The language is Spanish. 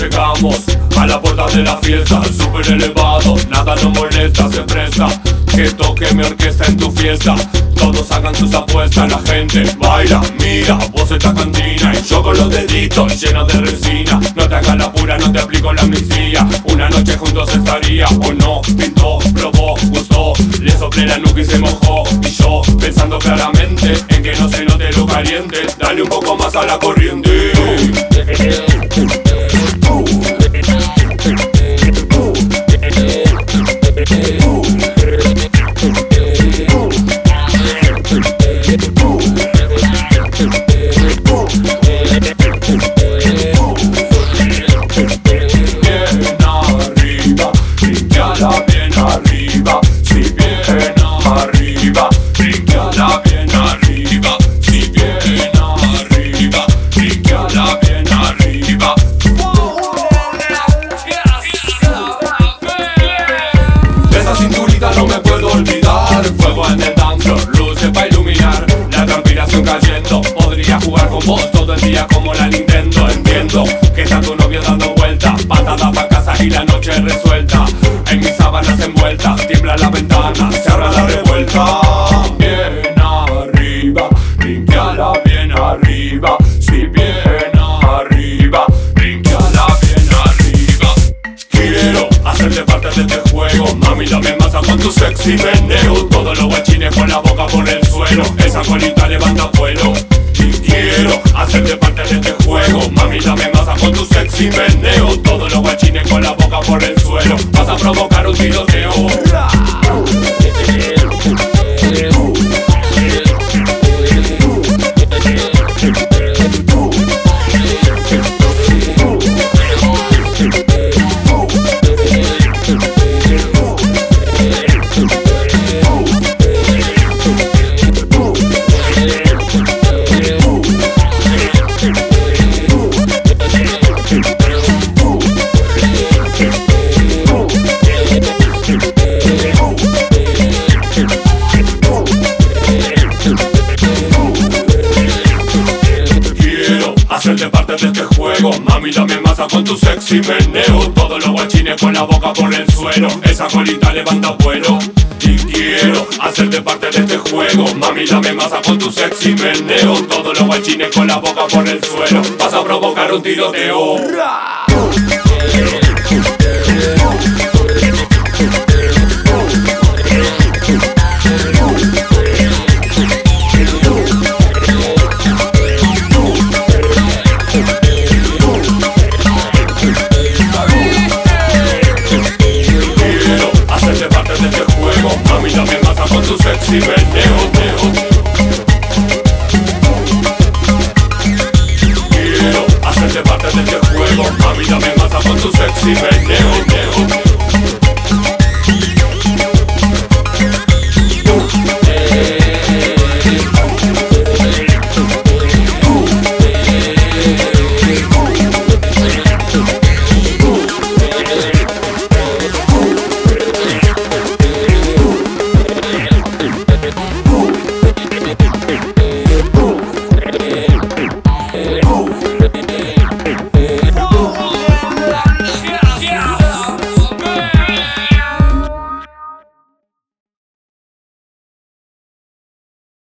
Llegamos la puerta de la fiesta, súper elevado, nada nos molesta, se presta que toque mi orquesta en tu fiesta. Todos hagan sus apuestas, la gente baila, mira, vos esta cantina y yo con los deditos llenos de resina. No te hagas la pura, no te aplico la amnistía. Una noche juntos estaría o no, pintó, probó, gustó, le soplé la nuca y se mojó. Y yo pensando claramente en que no me puedo olvidar, fuego en el dance luces para iluminar, la transpiración cayendo, podría jugar con vos todo el día como con tu sexy meneo Todos los guachines con la boca por el suelo. Esa colita levanta vuelo. Y quiero hacerte parte de este juego. Mami, dame masa con tu sexy meneo Todos los guachines con la boca por el suelo. Vas a provocar un tiroteo Con tu sexy meneo. Todos los guachines con la boca por el suelo. Esa colita levanta vuelo Y quiero hacerte parte de este juego. Mami, dame masa con tu sexy meneo. Todos los guachines con la boca por el suelo. Vas a provocar un tiroteo este juego Mami, dame masa con tu sexy meneo neo. Quiero hacerte parte de este juego Mami, dame masa con tu sexy meneo neo.